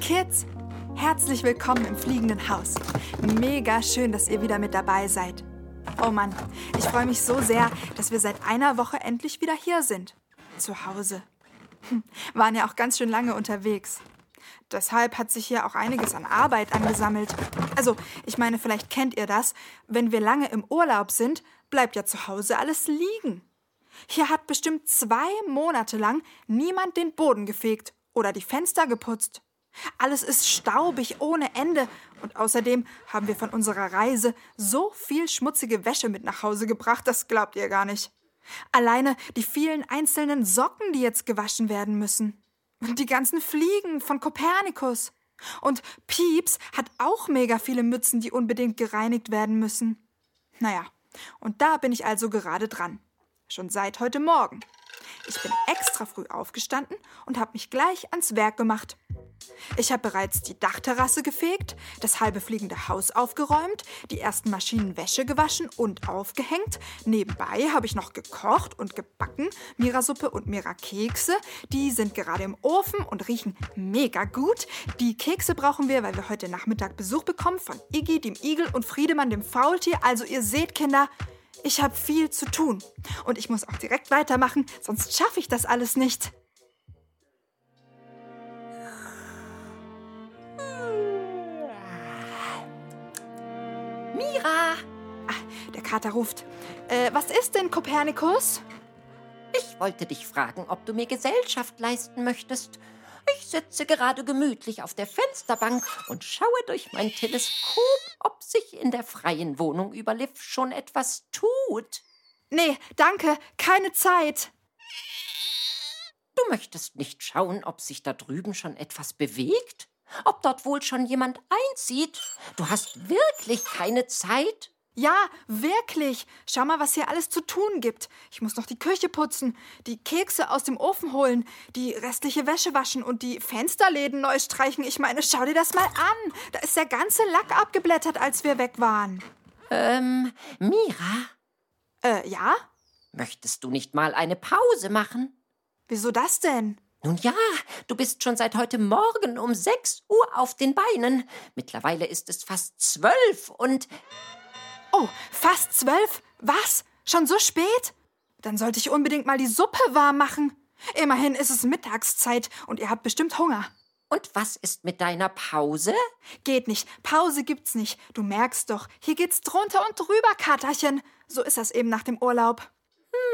Kids! Herzlich willkommen im fliegenden Haus. Mega schön, dass ihr wieder mit dabei seid. Oh Mann, ich freue mich so sehr, dass wir seit einer Woche endlich wieder hier sind. Zu Hause. Hm, waren ja auch ganz schön lange unterwegs. Deshalb hat sich hier auch einiges an Arbeit angesammelt. Also, ich meine, vielleicht kennt ihr das. Wenn wir lange im Urlaub sind, bleibt ja zu Hause alles liegen. Hier hat bestimmt zwei Monate lang niemand den Boden gefegt oder die Fenster geputzt. Alles ist staubig ohne Ende und außerdem haben wir von unserer Reise so viel schmutzige Wäsche mit nach Hause gebracht, das glaubt ihr gar nicht. Alleine die vielen einzelnen Socken, die jetzt gewaschen werden müssen. Und die ganzen Fliegen von Kopernikus. Und Pieps hat auch mega viele Mützen, die unbedingt gereinigt werden müssen. Naja, und da bin ich also gerade dran. Schon seit heute Morgen. Ich bin extra früh aufgestanden und habe mich gleich ans Werk gemacht. Ich habe bereits die Dachterrasse gefegt, das halbe fliegende Haus aufgeräumt, die ersten Maschinen Wäsche gewaschen und aufgehängt. Nebenbei habe ich noch gekocht und gebacken, Mirasuppe und Mira-Kekse. Die sind gerade im Ofen und riechen mega gut. Die Kekse brauchen wir, weil wir heute Nachmittag Besuch bekommen von Iggy, dem Igel und Friedemann, dem Faultier. Also ihr seht, Kinder, ich habe viel zu tun. Und ich muss auch direkt weitermachen, sonst schaffe ich das alles nicht. Kater ruft. Äh, was ist denn, Kopernikus? Ich wollte dich fragen, ob du mir Gesellschaft leisten möchtest. Ich sitze gerade gemütlich auf der Fensterbank und schaue durch mein Teleskop, ob sich in der freien Wohnung über Liv schon etwas tut. Nee, danke, keine Zeit. Du möchtest nicht schauen, ob sich da drüben schon etwas bewegt? Ob dort wohl schon jemand einzieht? Du hast wirklich keine Zeit? Ja, wirklich. Schau mal, was hier alles zu tun gibt. Ich muss noch die Küche putzen, die Kekse aus dem Ofen holen, die restliche Wäsche waschen und die Fensterläden neu streichen. Ich meine, schau dir das mal an. Da ist der ganze Lack abgeblättert, als wir weg waren. Ähm, Mira? Äh, ja? Möchtest du nicht mal eine Pause machen? Wieso das denn? Nun ja, du bist schon seit heute Morgen um sechs Uhr auf den Beinen. Mittlerweile ist es fast zwölf und Oh, fast zwölf? Was? Schon so spät? Dann sollte ich unbedingt mal die Suppe warm machen. Immerhin ist es Mittagszeit und ihr habt bestimmt Hunger. Und was ist mit deiner Pause? Geht nicht. Pause gibt's nicht. Du merkst doch, hier geht's drunter und drüber, Katerchen. So ist das eben nach dem Urlaub.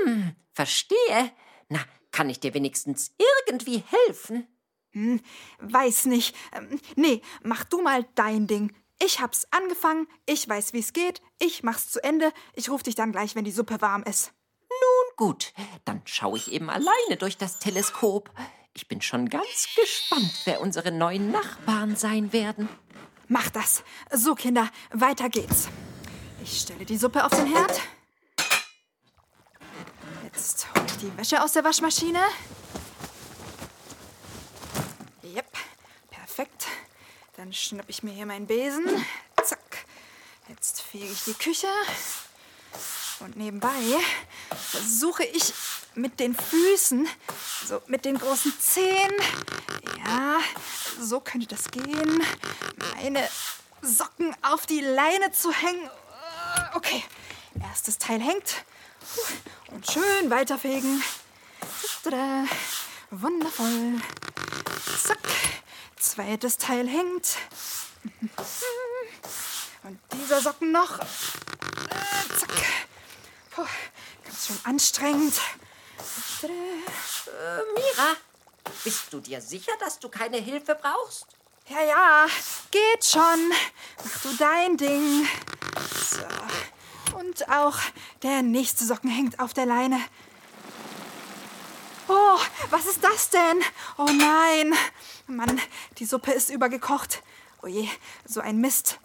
Hm, verstehe. Na, kann ich dir wenigstens irgendwie helfen? Hm, weiß nicht. Ähm, nee, mach du mal dein Ding. Ich hab's angefangen, ich weiß, wie's geht, ich mach's zu Ende, ich ruf dich dann gleich, wenn die Suppe warm ist. Nun gut, dann schaue ich eben alleine durch das Teleskop. Ich bin schon ganz gespannt, wer unsere neuen Nachbarn sein werden. Mach das. So, Kinder, weiter geht's. Ich stelle die Suppe auf den Herd. Jetzt hole ich die Wäsche aus der Waschmaschine. Yep, perfekt. Dann schnapp ich mir hier meinen Besen. Zack. Jetzt fege ich die Küche. Und nebenbei versuche ich mit den Füßen, so mit den großen Zehen, ja, so könnte das gehen, meine Socken auf die Leine zu hängen. Okay, erstes Teil hängt. Und schön weiterfegen. Tada. Wundervoll. Zack. Zweites Teil hängt. Und dieser Socken noch. Äh, zack. Puh, ganz schön anstrengend. Äh, Mira, bist du dir sicher, dass du keine Hilfe brauchst? Ja, ja, geht schon. Mach du dein Ding. So. Und auch Der nächste Socken hängt auf der Leine. Oh, was ist das denn? Oh nein. Mann, die Suppe ist übergekocht. Oh je, so ein Mist.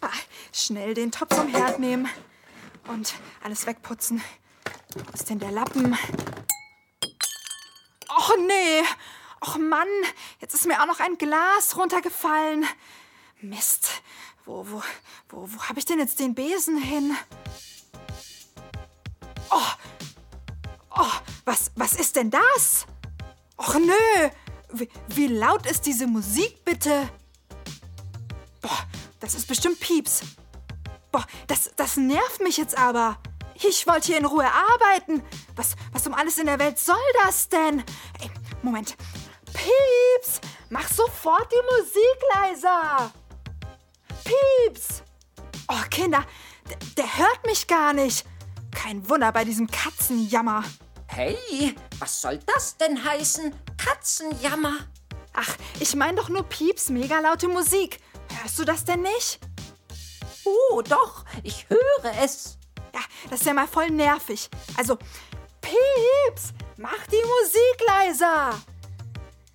Ah, schnell den Topf vom Herd nehmen und alles wegputzen. Wo ist denn der Lappen? Och nee. Och Mann, jetzt ist mir auch noch ein Glas runtergefallen. Mist. Wo, wo, wo, wo habe ich denn jetzt den Besen hin? Oh, oh, was, was ist denn das? Och nö, wie, wie laut ist diese Musik bitte? Boah, das ist bestimmt Pieps. Boah, das, das nervt mich jetzt aber. Ich wollte hier in Ruhe arbeiten. Was, was um alles in der Welt soll das denn? Ey, Moment. Pieps, mach sofort die Musik leiser. Pieps. Oh, Kinder, der hört mich gar nicht. Kein Wunder bei diesem Katzenjammer. Hey, was soll das denn heißen? Katzenjammer? Ach, ich meine doch nur Pieps mega laute Musik. Hörst du das denn nicht? Oh, doch, ich höre es. Ja, das ist ja mal voll nervig. Also, Pieps, mach die Musik leiser.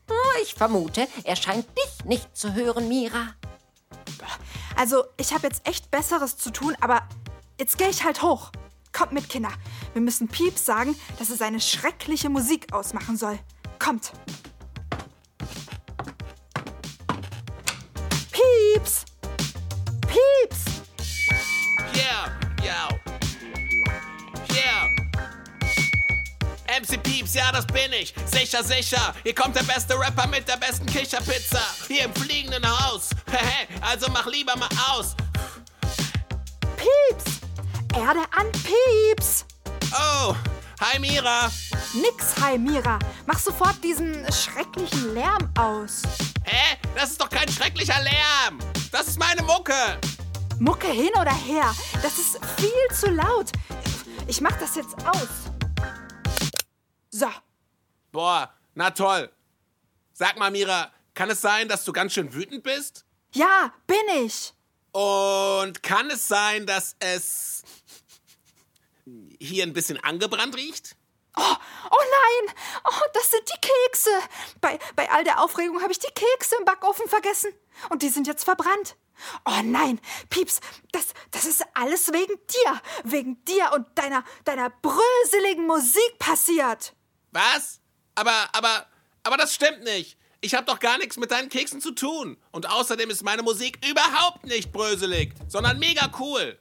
Oh, ich vermute, er scheint dich nicht zu hören, Mira. Also, ich habe jetzt echt Besseres zu tun, aber jetzt gehe ich halt hoch. Kommt mit, Kinder. Wir müssen Pieps sagen, dass er seine schreckliche Musik ausmachen soll. Kommt. Pieps! Pieps! Yeah, yeah. Yeah. MC Pieps, ja, das bin ich. Sicher, sicher. Hier kommt der beste Rapper mit der besten Kicherpizza. Hier im fliegenden Haus. Hehe, also mach lieber mal aus. Pieps! Erde an Pieps! Oh, hi Mira. Nix, hi Mira. Mach sofort diesen schrecklichen Lärm aus. Hä? Das ist doch kein schrecklicher Lärm. Das ist meine Mucke. Mucke hin oder her. Das ist viel zu laut. Ich mach das jetzt aus. So. Boah, na toll. Sag mal, Mira, kann es sein, dass du ganz schön wütend bist? Ja, bin ich. Und kann es sein, dass es hier ein bisschen angebrannt riecht? Oh, oh nein! Oh, das sind die Kekse! Bei, bei all der Aufregung habe ich die Kekse im Backofen vergessen. Und die sind jetzt verbrannt. Oh nein, Pieps, das, das ist alles wegen dir. Wegen dir und deiner, deiner bröseligen Musik passiert. Was? Aber, aber, aber das stimmt nicht. Ich habe doch gar nichts mit deinen Keksen zu tun. Und außerdem ist meine Musik überhaupt nicht bröselig, sondern mega cool.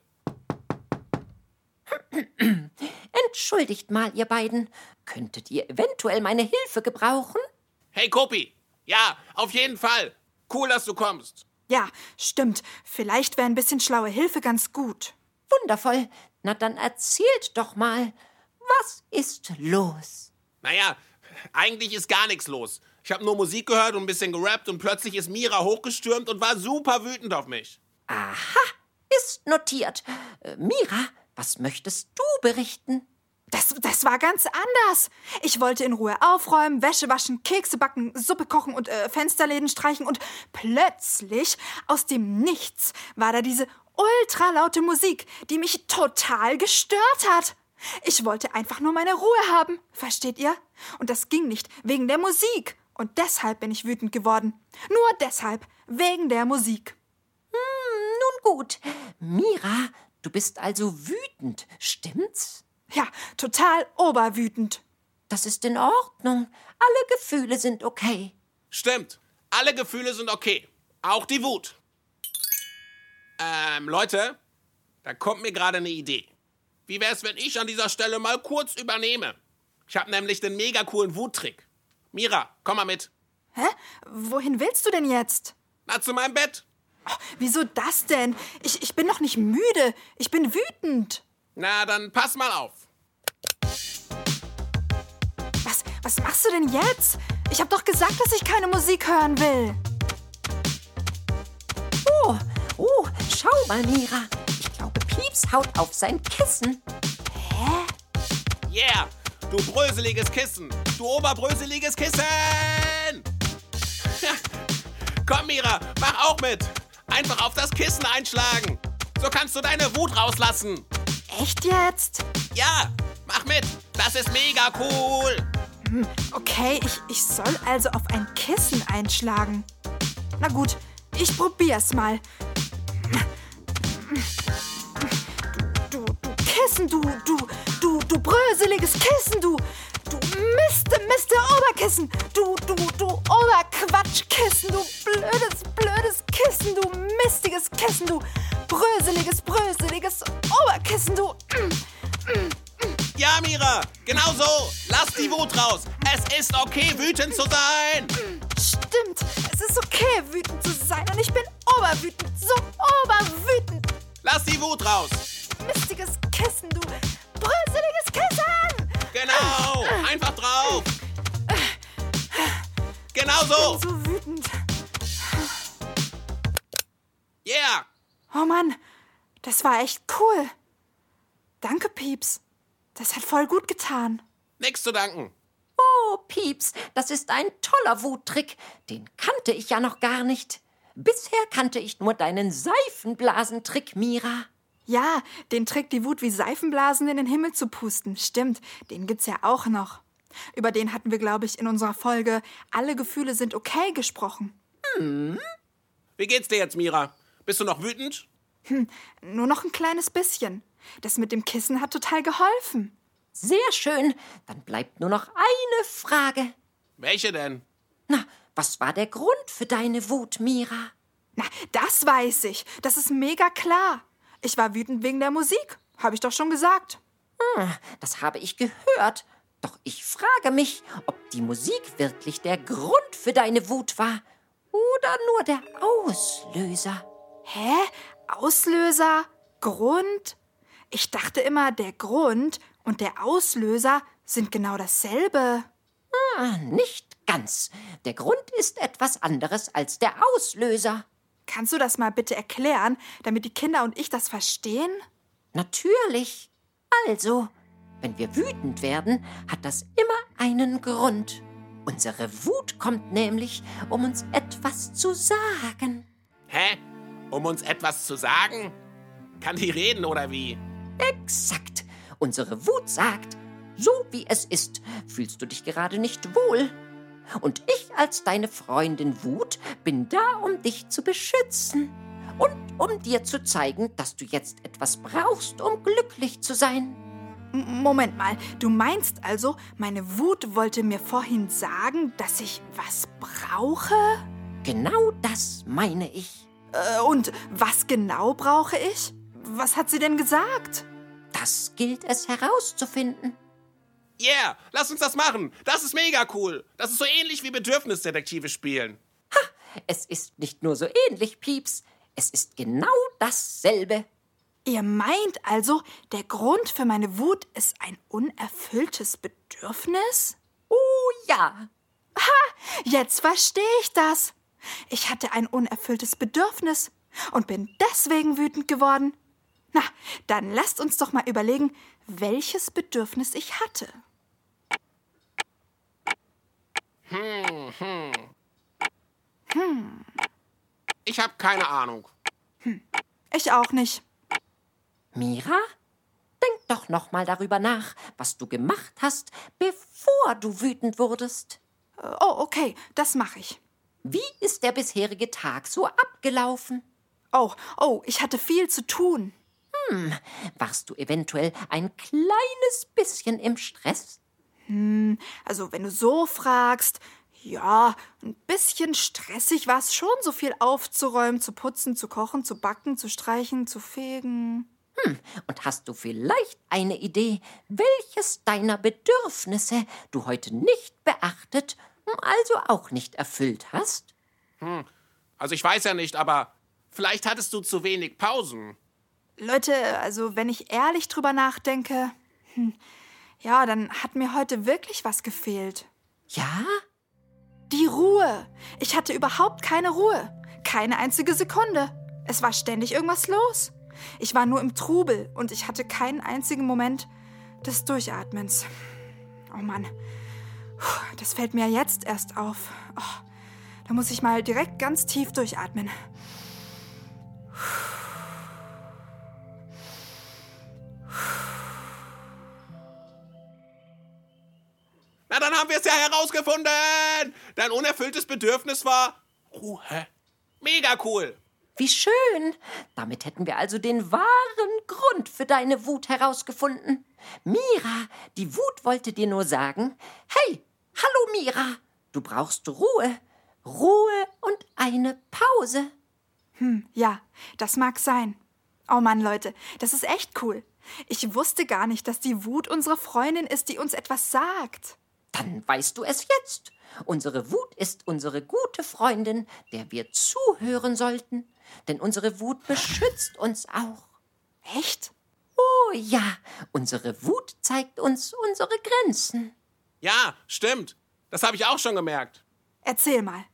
Entschuldigt mal, ihr beiden. Könntet ihr eventuell meine Hilfe gebrauchen? Hey, Kopi. Ja, auf jeden Fall. Cool, dass du kommst. Ja, stimmt. Vielleicht wäre ein bisschen schlaue Hilfe ganz gut. Wundervoll. Na dann erzählt doch mal. Was ist los? Naja, eigentlich ist gar nichts los. Ich habe nur Musik gehört und ein bisschen gerappt und plötzlich ist Mira hochgestürmt und war super wütend auf mich. Aha, ist notiert. Äh, Mira, was möchtest du berichten? Das, das war ganz anders. Ich wollte in Ruhe aufräumen, Wäsche waschen, Kekse backen, Suppe kochen und äh, Fensterläden streichen und plötzlich aus dem Nichts war da diese ultralaute Musik, die mich total gestört hat. Ich wollte einfach nur meine Ruhe haben, versteht ihr? Und das ging nicht wegen der Musik. Und deshalb bin ich wütend geworden. Nur deshalb, wegen der Musik. Hm, nun gut. Mira, du bist also wütend, stimmt's? Ja, total oberwütend. Das ist in Ordnung. Alle Gefühle sind okay. Stimmt. Alle Gefühle sind okay. Auch die Wut. Ähm, Leute, da kommt mir gerade eine Idee. Wie wär's, wenn ich an dieser Stelle mal kurz übernehme? Ich habe nämlich den mega coolen Wuttrick. Mira, komm mal mit. Hä? Wohin willst du denn jetzt? Na, zu meinem Bett. Oh, wieso das denn? Ich, ich bin noch nicht müde. Ich bin wütend. Na, dann pass mal auf. Was, was machst du denn jetzt? Ich hab doch gesagt, dass ich keine Musik hören will. Oh, oh, schau mal, Mira. Ich glaube, Pieps haut auf sein Kissen. Hä? Yeah, du bröseliges Kissen. Du oberbröseliges Kissen. Komm, Mira, mach auch mit. Einfach auf das Kissen einschlagen. So kannst du deine Wut rauslassen. Echt jetzt? Ja, mach mit. Das ist mega cool. Okay, ich, ich soll also auf ein Kissen einschlagen. Na gut, ich probier's mal. Du, du, du Kissen, du, du, du, du bröseliges Kissen, du, du Miste, Miste Oberkissen, du, du, du Oberquatschkissen, du blödes, blödes Kissen, du mistiges Kissen, du bröseliges, bröseliges Oberkissen, du. Ja, Mira, genau so. Lass die Wut raus. Es ist okay, wütend zu sein. Stimmt, es ist okay, wütend zu sein und ich bin oberwütend, so oberwütend. Lass die Wut raus. Mistiges Kissen, du bröseliges Kissen! Genau. Einfach drauf. Genau so. So wütend. Yeah. Oh Mann, das war echt cool. Danke, Pieps. Das hat voll gut getan. Nix zu danken. Oh, Pieps, das ist ein toller Wuttrick. Den kannte ich ja noch gar nicht. Bisher kannte ich nur deinen Seifenblasentrick, Mira. Ja, den Trick, die Wut wie Seifenblasen in den Himmel zu pusten. Stimmt, den gibt's ja auch noch. Über den hatten wir, glaube ich, in unserer Folge Alle Gefühle sind okay gesprochen. Wie geht's dir jetzt, Mira? Bist du noch wütend? Nur noch ein kleines bisschen. Das mit dem Kissen hat total geholfen. Sehr schön. Dann bleibt nur noch eine Frage. Welche denn? Na, was war der Grund für deine Wut, Mira? Na, das weiß ich. Das ist mega klar. Ich war wütend wegen der Musik. Habe ich doch schon gesagt. Das habe ich gehört. Doch ich frage mich, ob die Musik wirklich der Grund für deine Wut war oder nur der Auslöser. Hä? Auslöser? Grund? Ich dachte immer, der Grund und der Auslöser sind genau dasselbe. Ah, nicht ganz. Der Grund ist etwas anderes als der Auslöser. Kannst du das mal bitte erklären, damit die Kinder und ich das verstehen? Natürlich. Also, wenn wir wütend werden, hat das immer einen Grund. Unsere Wut kommt nämlich, um uns etwas zu sagen. Hä? Um uns etwas zu sagen? Kann die reden oder wie? Exakt. Unsere Wut sagt, so wie es ist, fühlst du dich gerade nicht wohl. Und ich als deine Freundin Wut bin da, um dich zu beschützen. Und um dir zu zeigen, dass du jetzt etwas brauchst, um glücklich zu sein. Moment mal, du meinst also, meine Wut wollte mir vorhin sagen, dass ich was brauche? Genau das meine ich. Äh, und was genau brauche ich? Was hat sie denn gesagt? Das gilt es herauszufinden. Yeah, lass uns das machen. Das ist mega cool. Das ist so ähnlich wie Bedürfnisdetektive spielen. Es ist nicht nur so ähnlich, Pieps. Es ist genau dasselbe. Ihr meint also, der Grund für meine Wut ist ein unerfülltes Bedürfnis? Oh ja. Jetzt verstehe ich das. Ich hatte ein unerfülltes Bedürfnis und bin deswegen wütend geworden. Na, dann lasst uns doch mal überlegen, welches Bedürfnis ich hatte. Ich habe keine Ahnung. Ich auch nicht. Mira? Denk doch noch mal darüber nach, was du gemacht hast, bevor du wütend wurdest. Oh, okay, das mache ich. Wie ist der bisherige Tag so abgelaufen? Oh, oh, ich hatte viel zu tun. Warst du eventuell ein kleines bisschen im Stress? Also, wenn du so fragst, ja, ein bisschen stressig war es schon, so viel aufzuräumen, zu putzen, zu kochen, zu backen, zu streichen, zu fegen. Und hast du vielleicht eine Idee, welches deiner Bedürfnisse du heute nicht beachtet, also auch nicht erfüllt hast? Also ich weiß ja nicht, aber vielleicht hattest du zu wenig Pausen. Leute, also wenn ich ehrlich drüber nachdenke, hm, ja, dann hat mir heute wirklich was gefehlt. Ja? Die Ruhe. Ich hatte überhaupt keine Ruhe. Keine einzige Sekunde. Es war ständig irgendwas los. Ich war nur im Trubel und ich hatte keinen einzigen Moment des Durchatmens. Oh Mann. Das fällt mir jetzt erst auf. Oh, da muss ich mal direkt ganz tief durchatmen. Herausgefunden. Dein unerfülltes Bedürfnis war Ruhe. Mega cool. Wie schön. Damit hätten wir also den wahren Grund für deine Wut herausgefunden. Mira, die Wut wollte dir nur sagen, hey, hallo Mira, du brauchst Ruhe. Ruhe und eine Pause. Ja, das mag sein. Oh Mann, Leute, das ist echt cool. Ich wusste gar nicht, dass die Wut unsere Freundin ist, die uns etwas sagt. Dann weißt du es jetzt. Unsere Wut ist unsere gute Freundin, der wir zuhören sollten. Denn unsere Wut beschützt uns auch. Echt? Oh ja, unsere Wut zeigt uns unsere Grenzen. Ja, stimmt. Das habe ich auch schon gemerkt. Erzähl mal.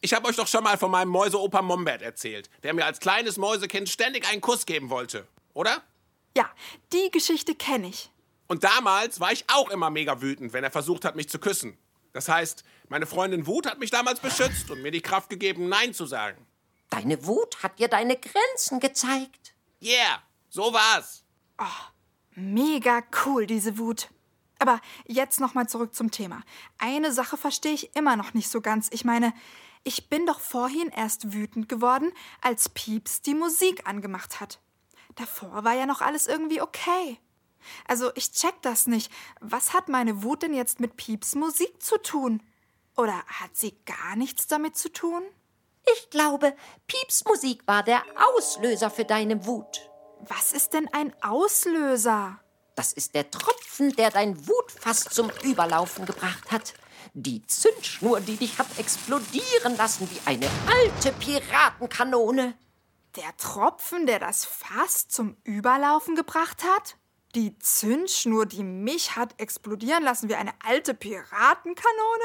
Ich habe euch doch schon mal von meinem Mäuseopa Mombert erzählt, der mir als kleines Mäusekind ständig einen Kuss geben wollte. Oder? Ja, die Geschichte kenne ich. Und damals war ich auch immer mega wütend, wenn er versucht hat, mich zu küssen. Das heißt, meine Freundin Wut hat mich damals beschützt und mir die Kraft gegeben, Nein zu sagen. Deine Wut hat dir deine Grenzen gezeigt. Yeah, so war's. Mega cool, diese Wut. Aber jetzt nochmal zurück zum Thema. Eine Sache verstehe ich immer noch nicht so ganz. Ich meine, ich bin doch vorhin erst wütend geworden, als Pieps die Musik angemacht hat. Davor war ja noch alles irgendwie okay. Also ich check das nicht. Was hat meine Wut denn jetzt mit Pieps Musik zu tun? Oder hat sie gar nichts damit zu tun? Ich glaube, Pieps Musik war der Auslöser für deine Wut. Was ist denn ein Auslöser? Das ist der Tropfen, der dein Wutfass zum Überlaufen gebracht hat. Die Zündschnur, die dich hat explodieren lassen wie eine alte Piratenkanone. Der Tropfen, der das Fass zum Überlaufen gebracht hat? Die Zündschnur, die mich hat explodieren lassen wie eine alte Piratenkanone?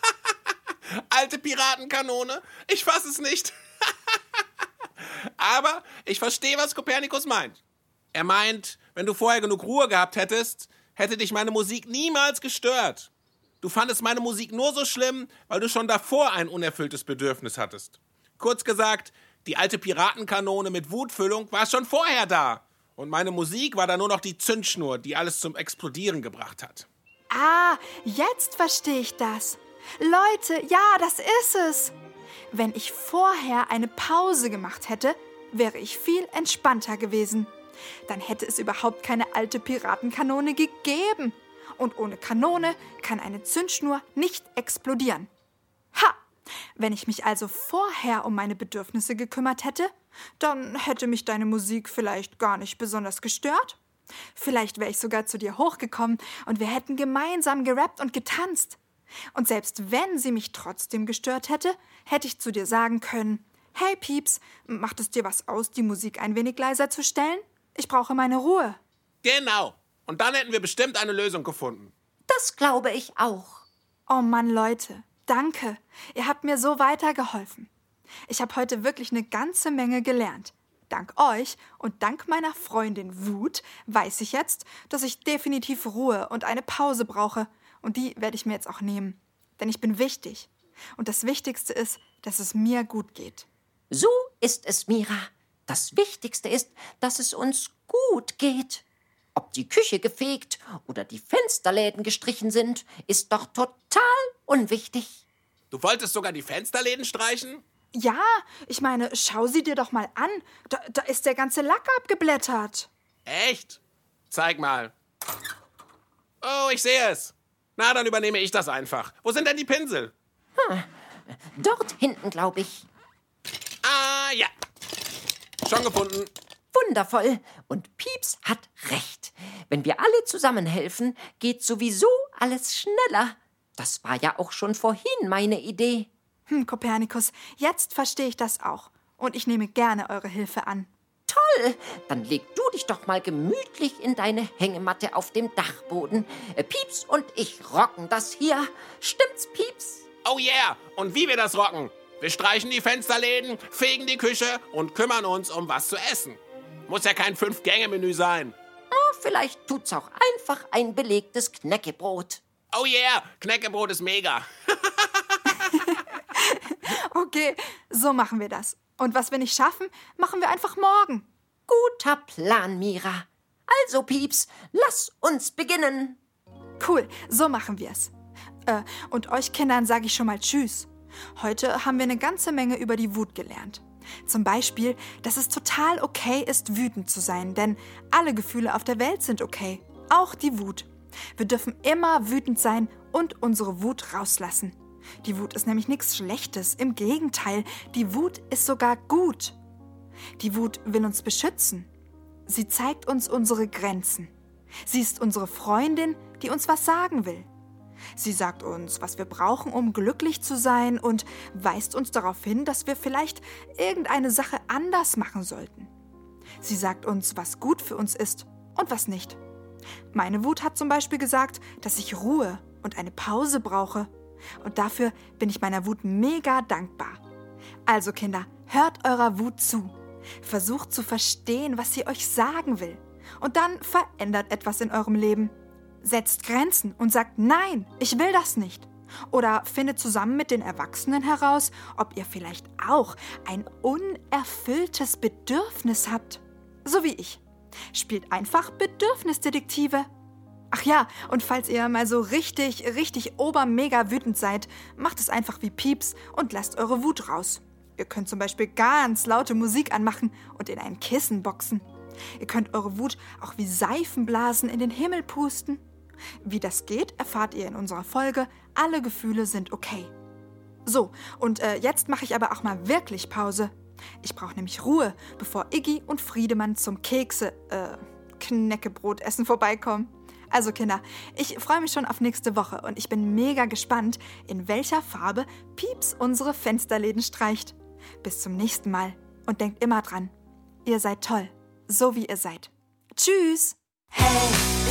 Alte Piratenkanone? Ich fass es nicht. Aber ich verstehe, was Kopernikus meint. Er meint, wenn du vorher genug Ruhe gehabt hättest, hätte dich meine Musik niemals gestört. Du fandest meine Musik nur so schlimm, weil du schon davor ein unerfülltes Bedürfnis hattest. Kurz gesagt, die alte Piratenkanone mit Wutfüllung war schon vorher da. Und meine Musik war dann nur noch die Zündschnur, die alles zum Explodieren gebracht hat. Ah, jetzt verstehe ich das. Leute, ja, das ist es. Wenn ich vorher eine Pause gemacht hätte, wäre ich viel entspannter gewesen. Dann hätte es überhaupt keine alte Piratenkanone gegeben. Und ohne Kanone kann eine Zündschnur nicht explodieren. Wenn ich mich also vorher um meine Bedürfnisse gekümmert hätte, dann hätte mich deine Musik vielleicht gar nicht besonders gestört. Vielleicht wäre ich sogar zu dir hochgekommen und wir hätten gemeinsam gerappt und getanzt. Und selbst wenn sie mich trotzdem gestört hätte, hätte ich zu dir sagen können, hey Pieps, macht es dir was aus, die Musik ein wenig leiser zu stellen? Ich brauche meine Ruhe. Genau. Und dann hätten wir bestimmt eine Lösung gefunden. Das glaube ich auch. Oh Mann, Leute, danke. Ihr habt mir so weitergeholfen. Ich habe heute wirklich eine ganze Menge gelernt. Dank euch und dank meiner Freundin Wut weiß ich jetzt, dass ich definitiv Ruhe und eine Pause brauche. Und die werde ich mir jetzt auch nehmen. Denn ich bin wichtig. Und das Wichtigste ist, dass es mir gut geht. So ist es, Mira. Das Wichtigste ist, dass es uns gut geht. Ob die Küche gefegt oder die Fensterläden gestrichen sind, ist doch total unwichtig. Du wolltest sogar die Fensterläden streichen? Ja, ich meine, schau sie dir doch mal an. Da, da ist der ganze Lack abgeblättert. Echt? Zeig mal. Oh, ich sehe es. Na, dann übernehme ich das einfach. Wo sind denn die Pinsel? Dort hinten, glaube ich. Ah, ja. Schon gefunden. Wundervoll. Und Pieps hat recht. Wenn wir alle zusammenhelfen, geht sowieso alles schneller. Das war ja auch schon vorhin meine Idee. Hm, Kopernikus, jetzt verstehe ich das auch. Und ich nehme gerne eure Hilfe an. Toll! Dann leg du dich doch mal gemütlich in deine Hängematte auf dem Dachboden. Äh, Pieps und ich rocken das hier. Stimmt's, Pieps? Oh yeah. Und wie wir das rocken. Wir streichen die Fensterläden, fegen die Küche und kümmern uns um was zu essen. Muss ja kein Fünf-Gänge-Menü sein. Oh, vielleicht tut's auch einfach ein belegtes Knäckebrot. Oh yeah, Knäckebrot ist mega. Okay, so machen wir das. Und was wir nicht schaffen, machen wir einfach morgen. Guter Plan, Mira. Also, Pieps, lass uns beginnen. Cool, so machen wir es. Äh, und euch Kindern sage ich schon mal Tschüss. Heute haben wir eine ganze Menge über die Wut gelernt. Zum Beispiel, dass es total okay ist, wütend zu sein, denn alle Gefühle auf der Welt sind okay, auch die Wut. Wir dürfen immer wütend sein und unsere Wut rauslassen. Die Wut ist nämlich nichts Schlechtes, im Gegenteil, die Wut ist sogar gut. Die Wut will uns beschützen. Sie zeigt uns unsere Grenzen. Sie ist unsere Freundin, die uns was sagen will. Sie sagt uns, was wir brauchen, um glücklich zu sein und weist uns darauf hin, dass wir vielleicht irgendeine Sache anders machen sollten. Sie sagt uns, was gut für uns ist und was nicht. Meine Wut hat zum Beispiel gesagt, dass ich Ruhe und eine Pause brauche. Und dafür bin ich meiner Wut mega dankbar. Also Kinder, hört eurer Wut zu. Versucht zu verstehen, was sie euch sagen will. Und dann verändert etwas in eurem Leben. Setzt Grenzen und sagt Nein, ich will das nicht. Oder findet zusammen mit den Erwachsenen heraus, ob ihr vielleicht auch ein unerfülltes Bedürfnis habt. So wie ich. Spielt einfach Bedürfnisdetektive. Ach ja, und falls ihr mal so richtig, richtig obermega wütend seid, macht es einfach wie Pieps und lasst eure Wut raus. Ihr könnt zum Beispiel ganz laute Musik anmachen und in ein Kissen boxen. Ihr könnt eure Wut auch wie Seifenblasen in den Himmel pusten. Wie das geht, erfahrt ihr in unserer Folge Alle Gefühle sind okay. So, und äh, jetzt mache ich aber auch mal wirklich Pause. Ich brauche nämlich Ruhe, bevor Iggy und Friedemann zum Kekse, äh, Knäckebrotessen vorbeikommen. Also Kinder, ich freue mich schon auf nächste Woche und ich bin mega gespannt, in welcher Farbe Pieps unsere Fensterläden streicht. Bis zum nächsten Mal und denkt immer dran, ihr seid toll, so wie ihr seid. Tschüss! Hey,